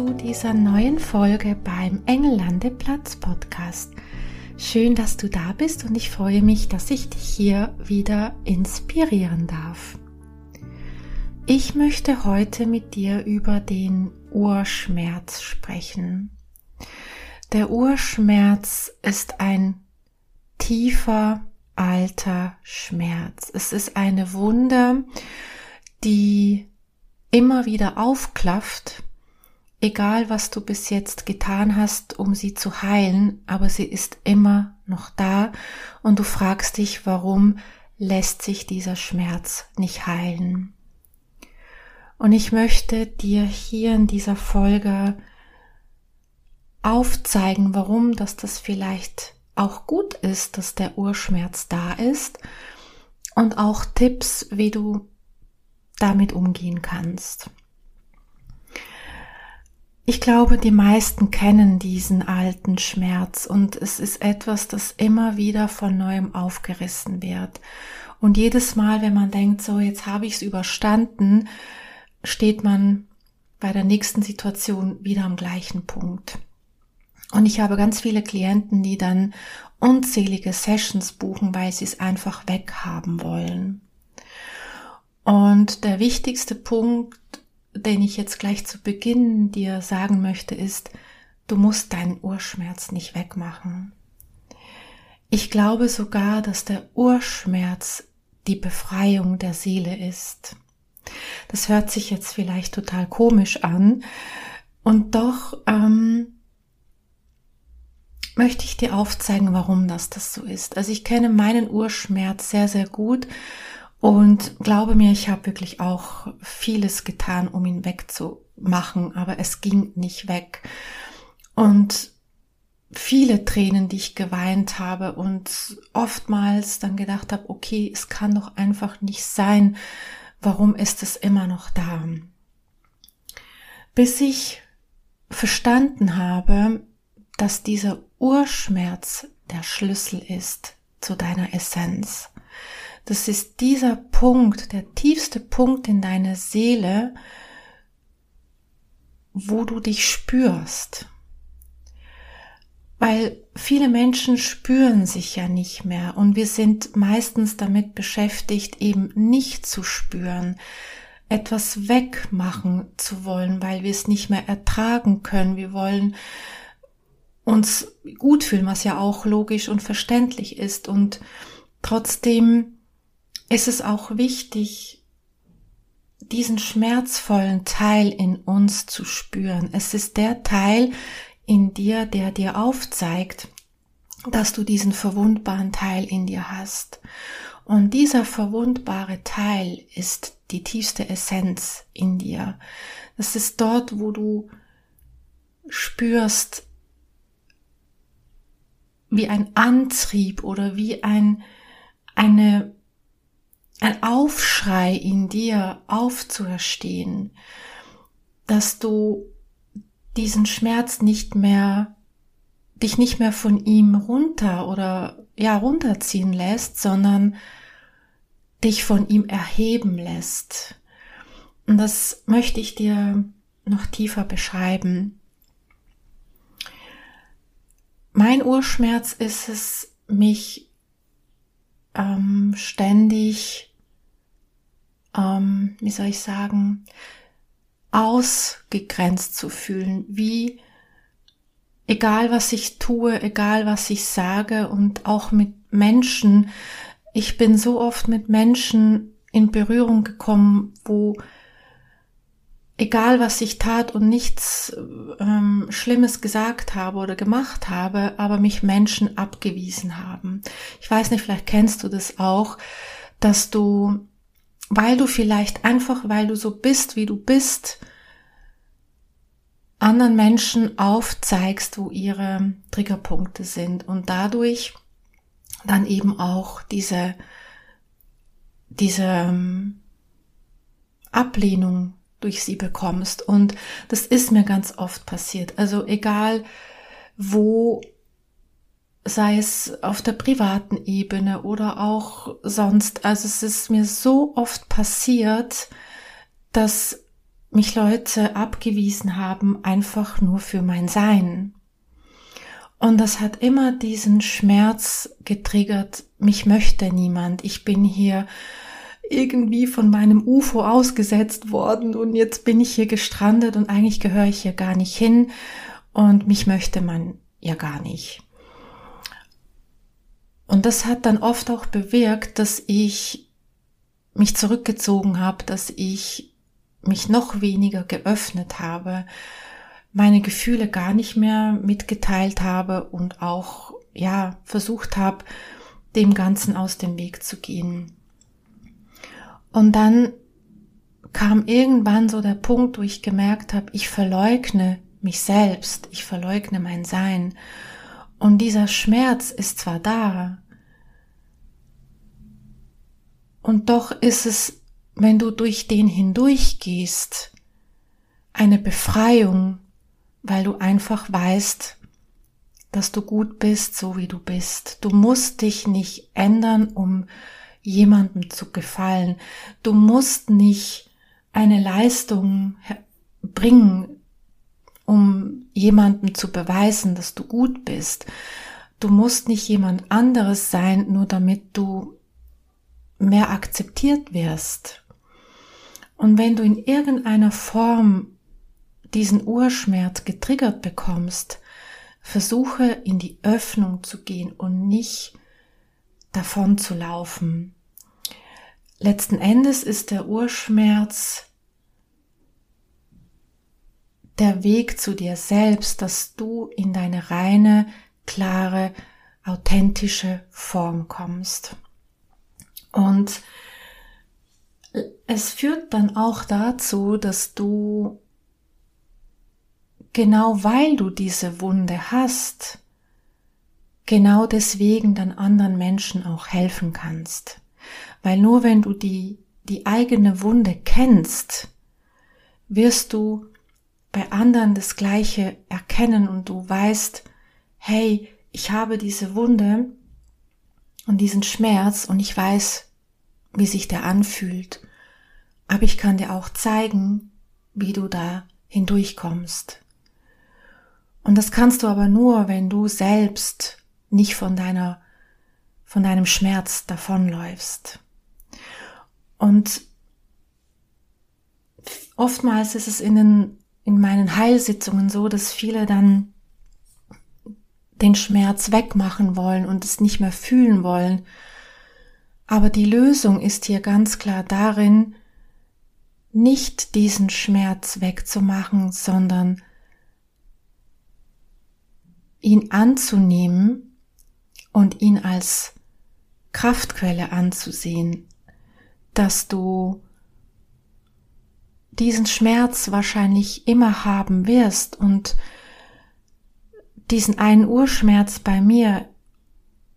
zu dieser neuen Folge beim Engellandeplatz Podcast. Schön, dass du da bist und ich freue mich, dass ich dich hier wieder inspirieren darf. Ich möchte heute mit dir über den Urschmerz sprechen. Der Urschmerz ist ein tiefer, alter Schmerz. Es ist eine Wunde, die immer wieder aufklafft, egal was du bis jetzt getan hast, um sie zu heilen, aber sie ist immer noch da und du fragst dich, warum lässt sich dieser Schmerz nicht heilen. Und ich möchte dir hier in dieser Folge aufzeigen, warum dass das vielleicht auch gut ist, dass der Urschmerz da ist und auch Tipps, wie du damit umgehen kannst. Ich glaube, die meisten kennen diesen alten Schmerz und es ist etwas, das immer wieder von neuem aufgerissen wird. Und jedes Mal, wenn man denkt, so jetzt habe ich es überstanden, steht man bei der nächsten Situation wieder am gleichen Punkt. Und ich habe ganz viele Klienten, die dann unzählige Sessions buchen, weil sie es einfach weghaben wollen. Und der wichtigste Punkt, den ich jetzt gleich zu Beginn dir sagen möchte, ist, du musst deinen Urschmerz nicht wegmachen. Ich glaube sogar, dass der Urschmerz die Befreiung der Seele ist. Das hört sich jetzt vielleicht total komisch an. Und doch ähm, möchte ich dir aufzeigen, warum das das so ist. Also ich kenne meinen Urschmerz sehr, sehr gut und glaube mir, ich habe wirklich auch vieles getan, um ihn wegzumachen, aber es ging nicht weg. Und viele Tränen, die ich geweint habe und oftmals dann gedacht habe, okay, es kann doch einfach nicht sein, warum ist es immer noch da? Bis ich verstanden habe, dass dieser Urschmerz der Schlüssel ist zu deiner Essenz. Das ist dieser Punkt, der tiefste Punkt in deiner Seele, wo du dich spürst. Weil viele Menschen spüren sich ja nicht mehr und wir sind meistens damit beschäftigt, eben nicht zu spüren, etwas wegmachen zu wollen, weil wir es nicht mehr ertragen können. Wir wollen uns gut fühlen, was ja auch logisch und verständlich ist. Und trotzdem ist es auch wichtig, diesen schmerzvollen Teil in uns zu spüren. Es ist der Teil, in dir, der dir aufzeigt, dass du diesen verwundbaren Teil in dir hast. Und dieser verwundbare Teil ist die tiefste Essenz in dir. Das ist dort, wo du spürst, wie ein Antrieb oder wie ein, eine, ein Aufschrei in dir aufzuerstehen, dass du diesen Schmerz nicht mehr, dich nicht mehr von ihm runter oder ja, runterziehen lässt, sondern dich von ihm erheben lässt. Und das möchte ich dir noch tiefer beschreiben. Mein Urschmerz ist es, mich ähm, ständig, ähm, wie soll ich sagen, ausgegrenzt zu fühlen, wie egal was ich tue, egal was ich sage und auch mit Menschen, ich bin so oft mit Menschen in Berührung gekommen, wo egal was ich tat und nichts ähm, Schlimmes gesagt habe oder gemacht habe, aber mich Menschen abgewiesen haben. Ich weiß nicht, vielleicht kennst du das auch, dass du weil du vielleicht einfach, weil du so bist, wie du bist, anderen Menschen aufzeigst, wo ihre Triggerpunkte sind und dadurch dann eben auch diese, diese ähm, Ablehnung durch sie bekommst. Und das ist mir ganz oft passiert. Also egal wo, sei es auf der privaten Ebene oder auch sonst. Also es ist mir so oft passiert, dass mich Leute abgewiesen haben, einfach nur für mein Sein. Und das hat immer diesen Schmerz getriggert, mich möchte niemand, ich bin hier irgendwie von meinem UFO ausgesetzt worden und jetzt bin ich hier gestrandet und eigentlich gehöre ich hier gar nicht hin und mich möchte man ja gar nicht. Und das hat dann oft auch bewirkt, dass ich mich zurückgezogen habe, dass ich mich noch weniger geöffnet habe, meine Gefühle gar nicht mehr mitgeteilt habe und auch, ja, versucht habe, dem Ganzen aus dem Weg zu gehen. Und dann kam irgendwann so der Punkt, wo ich gemerkt habe, ich verleugne mich selbst, ich verleugne mein Sein. Und dieser Schmerz ist zwar da, und doch ist es, wenn du durch den hindurchgehst, eine Befreiung, weil du einfach weißt, dass du gut bist, so wie du bist. Du musst dich nicht ändern, um jemandem zu gefallen. Du musst nicht eine Leistung bringen, um jemandem zu beweisen, dass du gut bist. Du musst nicht jemand anderes sein, nur damit du mehr akzeptiert wirst. Und wenn du in irgendeiner Form diesen Urschmerz getriggert bekommst, versuche in die Öffnung zu gehen und nicht davon zu laufen. Letzten Endes ist der Urschmerz der Weg zu dir selbst, dass du in deine reine, klare, authentische Form kommst. Und es führt dann auch dazu, dass du genau weil du diese Wunde hast, genau deswegen dann anderen Menschen auch helfen kannst. Weil nur wenn du die, die eigene Wunde kennst, wirst du bei anderen das Gleiche erkennen und du weißt, hey, ich habe diese Wunde und diesen Schmerz und ich weiß, wie sich der anfühlt. Aber ich kann dir auch zeigen, wie du da hindurchkommst. Und das kannst du aber nur, wenn du selbst nicht von deiner, von deinem Schmerz davonläufst. Und oftmals ist es in den, in meinen Heilsitzungen so, dass viele dann den Schmerz wegmachen wollen und es nicht mehr fühlen wollen. Aber die Lösung ist hier ganz klar darin, nicht diesen Schmerz wegzumachen, sondern ihn anzunehmen und ihn als Kraftquelle anzusehen, dass du diesen Schmerz wahrscheinlich immer haben wirst und diesen einen Urschmerz bei mir,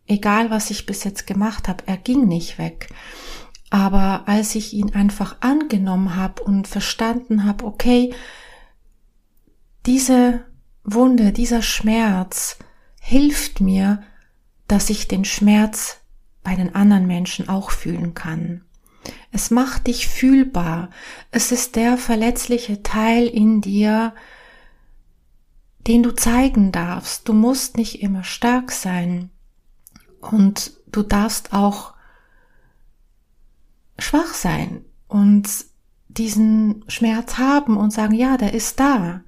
egal was ich bis jetzt gemacht habe, er ging nicht weg. Aber als ich ihn einfach angenommen habe und verstanden habe, okay, diese Wunde, dieser Schmerz hilft mir, dass ich den Schmerz bei den anderen Menschen auch fühlen kann. Es macht dich fühlbar. Es ist der verletzliche Teil in dir, den du zeigen darfst. Du musst nicht immer stark sein und du darfst auch schwach sein und diesen Schmerz haben und sagen, ja, der ist da.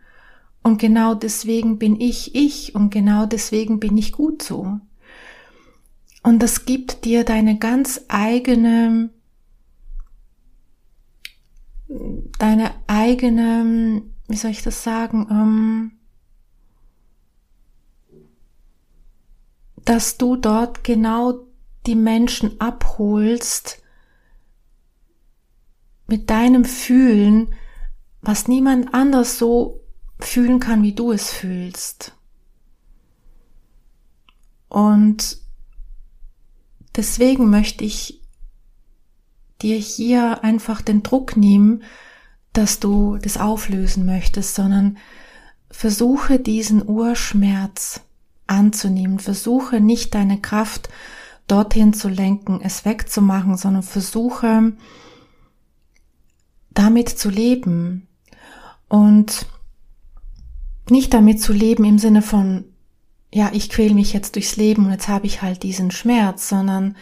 Und genau deswegen bin ich ich und genau deswegen bin ich gut so. Und das gibt dir deine ganz eigene, deine eigene, wie soll ich das sagen, ähm, dass du dort genau die Menschen abholst mit deinem Fühlen, was niemand anders so fühlen kann, wie du es fühlst. Und deswegen möchte ich dir hier einfach den Druck nehmen, dass du das auflösen möchtest, sondern versuche diesen Urschmerz anzunehmen. Versuche nicht deine Kraft dorthin zu lenken, es wegzumachen, sondern versuche damit zu leben und nicht damit zu leben im Sinne von, ja, ich quäle mich jetzt durchs Leben und jetzt habe ich halt diesen Schmerz, sondern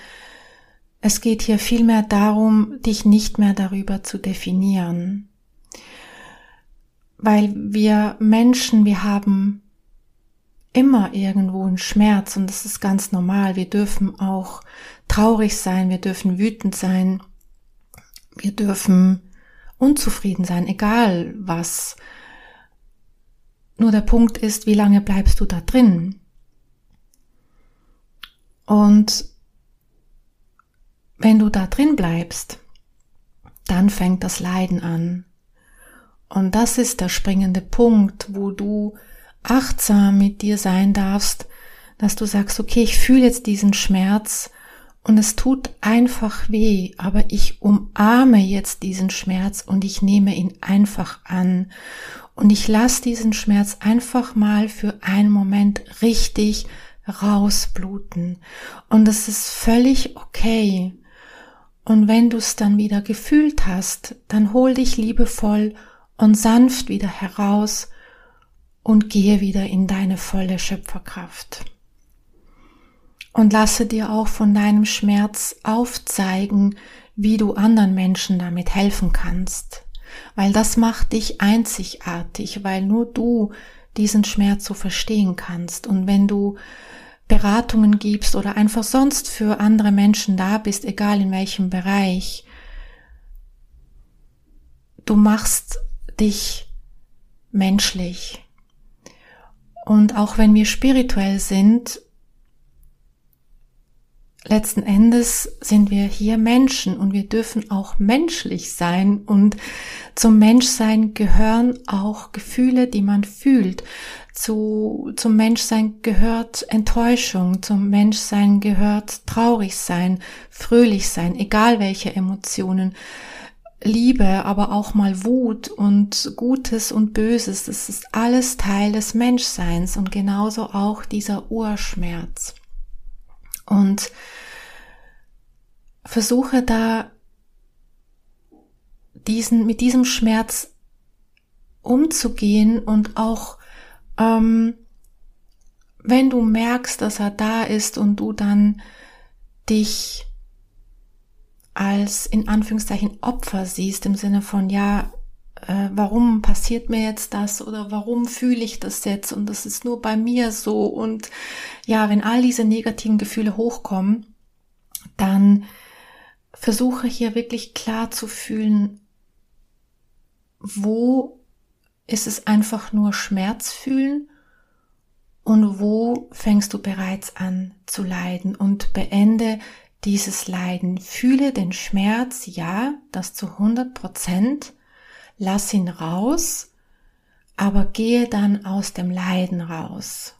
es geht hier vielmehr darum, dich nicht mehr darüber zu definieren. Weil wir Menschen, wir haben immer irgendwo einen Schmerz und das ist ganz normal. Wir dürfen auch traurig sein, wir dürfen wütend sein, wir dürfen unzufrieden sein, egal was. Nur der Punkt ist, wie lange bleibst du da drin? Und wenn du da drin bleibst, dann fängt das Leiden an. Und das ist der springende Punkt, wo du achtsam mit dir sein darfst, dass du sagst, okay, ich fühle jetzt diesen Schmerz und es tut einfach weh, aber ich umarme jetzt diesen Schmerz und ich nehme ihn einfach an und ich lasse diesen Schmerz einfach mal für einen Moment richtig rausbluten und es ist völlig okay. Und wenn du es dann wieder gefühlt hast, dann hol dich liebevoll und sanft wieder heraus und gehe wieder in deine volle Schöpferkraft. Und lasse dir auch von deinem Schmerz aufzeigen, wie du anderen Menschen damit helfen kannst. Weil das macht dich einzigartig, weil nur du diesen Schmerz so verstehen kannst. Und wenn du Beratungen gibst oder einfach sonst für andere Menschen da bist, egal in welchem Bereich, du machst dich menschlich. Und auch wenn wir spirituell sind, letzten Endes sind wir hier Menschen und wir dürfen auch menschlich sein und zum Menschsein gehören auch Gefühle, die man fühlt. Zu, zum Menschsein gehört Enttäuschung, zum Menschsein gehört traurig sein, fröhlich sein, egal welche Emotionen. Liebe, aber auch mal Wut und Gutes und Böses, das ist alles Teil des Menschseins und genauso auch dieser Urschmerz. Und versuche da diesen, mit diesem Schmerz umzugehen und auch, ähm, wenn du merkst, dass er da ist und du dann dich als in Anführungszeichen Opfer siehst, im Sinne von, ja, äh, warum passiert mir jetzt das oder warum fühle ich das jetzt und das ist nur bei mir so und ja, wenn all diese negativen Gefühle hochkommen, dann versuche hier wirklich klar zu fühlen, wo ist es einfach nur Schmerz fühlen und wo fängst du bereits an zu leiden und beende dieses Leiden. Fühle den Schmerz, ja, das zu 100 Prozent. Lass ihn raus, aber gehe dann aus dem Leiden raus.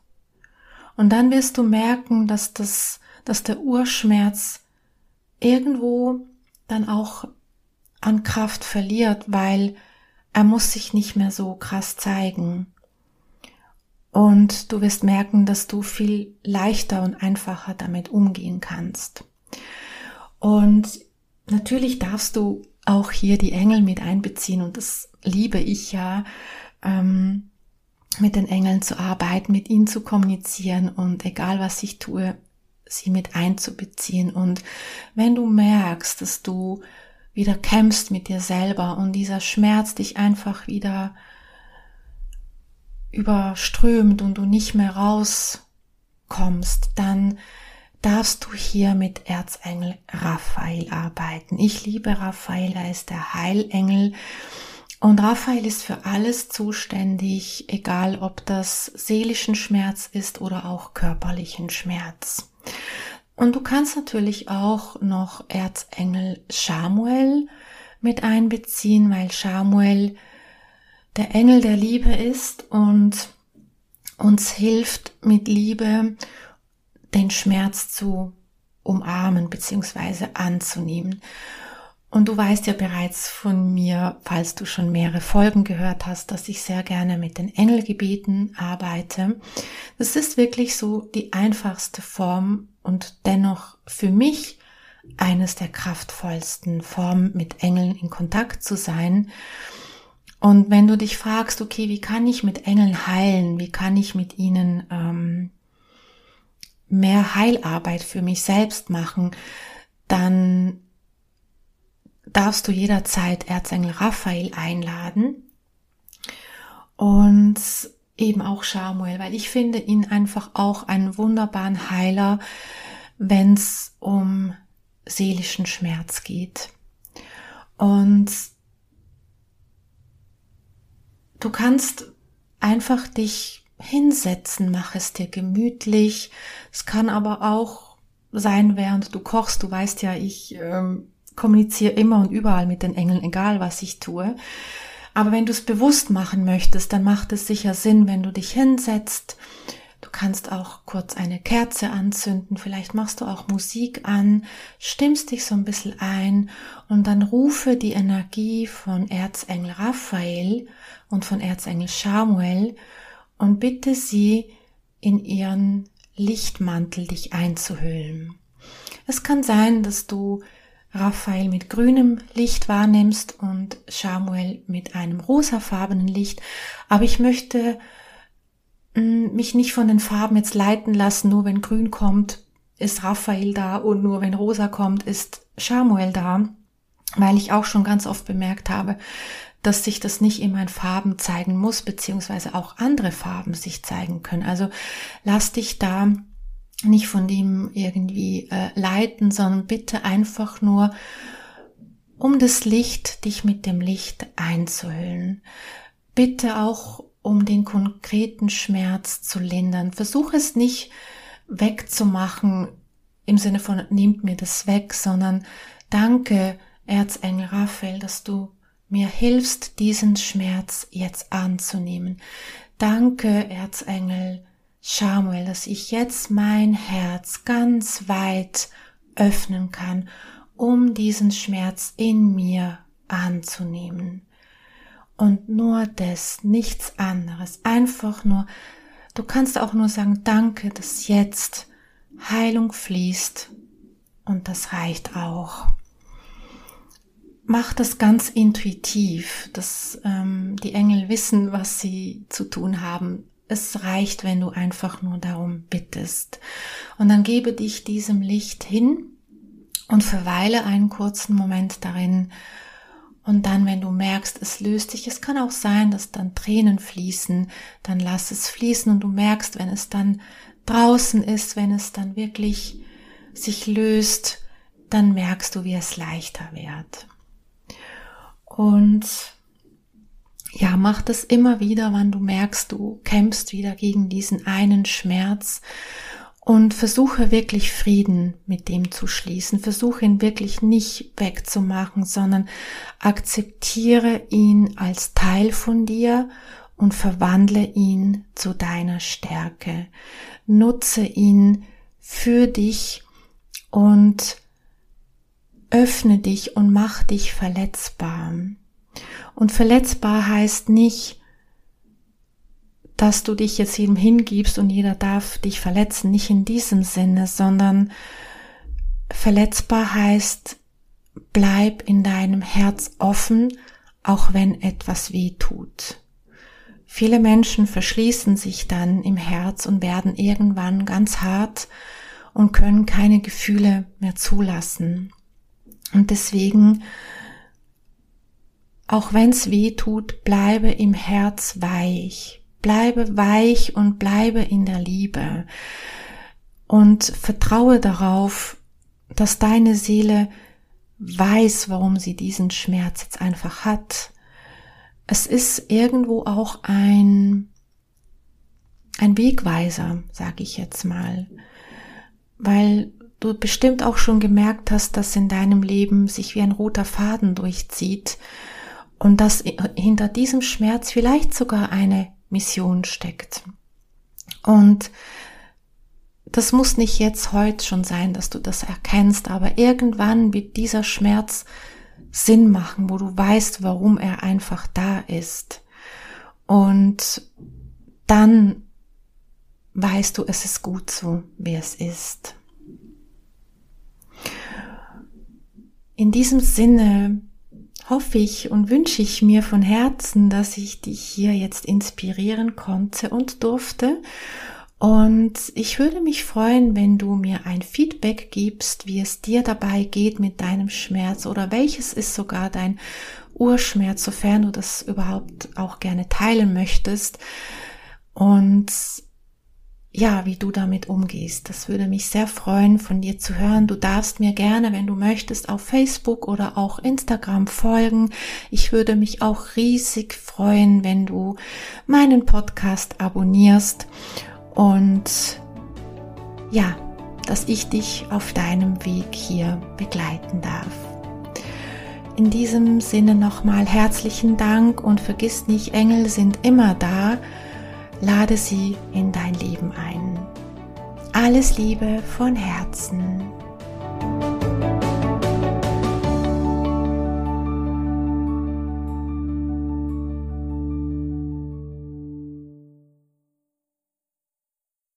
Und dann wirst du merken, dass das, dass der Urschmerz irgendwo dann auch an Kraft verliert, weil er muss sich nicht mehr so krass zeigen. Und du wirst merken, dass du viel leichter und einfacher damit umgehen kannst. Und natürlich darfst du auch hier die Engel mit einbeziehen und das liebe ich ja, ähm, mit den Engeln zu arbeiten, mit ihnen zu kommunizieren und egal was ich tue, sie mit einzubeziehen. Und wenn du merkst, dass du wieder kämpfst mit dir selber und dieser Schmerz dich einfach wieder überströmt und du nicht mehr rauskommst, dann darfst du hier mit Erzengel Raphael arbeiten. Ich liebe Raphael, er ist der Heilengel. Und Raphael ist für alles zuständig, egal ob das seelischen Schmerz ist oder auch körperlichen Schmerz. Und du kannst natürlich auch noch Erzengel Samuel mit einbeziehen, weil Samuel der Engel der Liebe ist und uns hilft mit Liebe den Schmerz zu umarmen bzw. anzunehmen. Und du weißt ja bereits von mir, falls du schon mehrere Folgen gehört hast, dass ich sehr gerne mit den Engelgebeten arbeite. Das ist wirklich so die einfachste Form und dennoch für mich eines der kraftvollsten Formen, mit Engeln in Kontakt zu sein. Und wenn du dich fragst, okay, wie kann ich mit Engeln heilen? Wie kann ich mit ihnen ähm, mehr Heilarbeit für mich selbst machen? Dann darfst du jederzeit Erzengel Raphael einladen und eben auch Samuel, weil ich finde ihn einfach auch einen wunderbaren Heiler, wenn es um seelischen Schmerz geht. Und du kannst einfach dich hinsetzen, mach es dir gemütlich. Es kann aber auch sein, während du kochst. Du weißt ja, ich ähm, kommuniziere immer und überall mit den Engeln, egal was ich tue. Aber wenn du es bewusst machen möchtest, dann macht es sicher Sinn, wenn du dich hinsetzt. Du kannst auch kurz eine Kerze anzünden, vielleicht machst du auch Musik an, stimmst dich so ein bisschen ein und dann rufe die Energie von Erzengel Raphael und von Erzengel Samuel und bitte sie in ihren Lichtmantel dich einzuhüllen. Es kann sein, dass du Raphael mit grünem Licht wahrnimmst und Samuel mit einem rosafarbenen Licht. Aber ich möchte mm, mich nicht von den Farben jetzt leiten lassen, nur wenn grün kommt, ist Raphael da und nur wenn rosa kommt, ist Samuel da, weil ich auch schon ganz oft bemerkt habe, dass sich das nicht immer in Farben zeigen muss, beziehungsweise auch andere Farben sich zeigen können. Also lass dich da nicht von dem irgendwie äh, leiten, sondern bitte einfach nur um das Licht, dich mit dem Licht einzuhüllen. Bitte auch um den konkreten Schmerz zu lindern. Versuch es nicht wegzumachen im Sinne von nehmt mir das weg, sondern danke Erzengel Raphael, dass du mir hilfst, diesen Schmerz jetzt anzunehmen. Danke Erzengel Samuel, dass ich jetzt mein Herz ganz weit öffnen kann, um diesen Schmerz in mir anzunehmen. Und nur das, nichts anderes. Einfach nur, du kannst auch nur sagen, danke, dass jetzt Heilung fließt. Und das reicht auch. Mach das ganz intuitiv, dass ähm, die Engel wissen, was sie zu tun haben es reicht, wenn du einfach nur darum bittest. Und dann gebe dich diesem Licht hin und verweile einen kurzen Moment darin. Und dann, wenn du merkst, es löst dich, es kann auch sein, dass dann Tränen fließen, dann lass es fließen und du merkst, wenn es dann draußen ist, wenn es dann wirklich sich löst, dann merkst du, wie es leichter wird. Und ja, mach das immer wieder, wann du merkst, du kämpfst wieder gegen diesen einen Schmerz und versuche wirklich Frieden mit dem zu schließen. Versuche ihn wirklich nicht wegzumachen, sondern akzeptiere ihn als Teil von dir und verwandle ihn zu deiner Stärke. Nutze ihn für dich und öffne dich und mach dich verletzbar. Und verletzbar heißt nicht, dass du dich jetzt jedem hingibst und jeder darf dich verletzen, nicht in diesem Sinne, sondern verletzbar heißt, bleib in deinem Herz offen, auch wenn etwas weh tut. Viele Menschen verschließen sich dann im Herz und werden irgendwann ganz hart und können keine Gefühle mehr zulassen. Und deswegen auch wenn's weh tut, bleibe im Herz weich. Bleibe weich und bleibe in der Liebe. Und vertraue darauf, dass deine Seele weiß, warum sie diesen Schmerz jetzt einfach hat. Es ist irgendwo auch ein, ein Wegweiser, sage ich jetzt mal, weil du bestimmt auch schon gemerkt hast, dass in deinem Leben sich wie ein roter Faden durchzieht und dass hinter diesem Schmerz vielleicht sogar eine Mission steckt. Und das muss nicht jetzt heute schon sein, dass du das erkennst, aber irgendwann wird dieser Schmerz Sinn machen, wo du weißt, warum er einfach da ist. Und dann weißt du, es ist gut so, wie es ist. In diesem Sinne hoffe ich und wünsche ich mir von Herzen, dass ich dich hier jetzt inspirieren konnte und durfte. Und ich würde mich freuen, wenn du mir ein Feedback gibst, wie es dir dabei geht mit deinem Schmerz oder welches ist sogar dein Urschmerz, sofern du das überhaupt auch gerne teilen möchtest. Und ja, wie du damit umgehst. Das würde mich sehr freuen, von dir zu hören. Du darfst mir gerne, wenn du möchtest, auf Facebook oder auch Instagram folgen. Ich würde mich auch riesig freuen, wenn du meinen Podcast abonnierst und ja, dass ich dich auf deinem Weg hier begleiten darf. In diesem Sinne nochmal herzlichen Dank und vergiss nicht, Engel sind immer da lade sie in dein Leben ein. Alles Liebe von Herzen.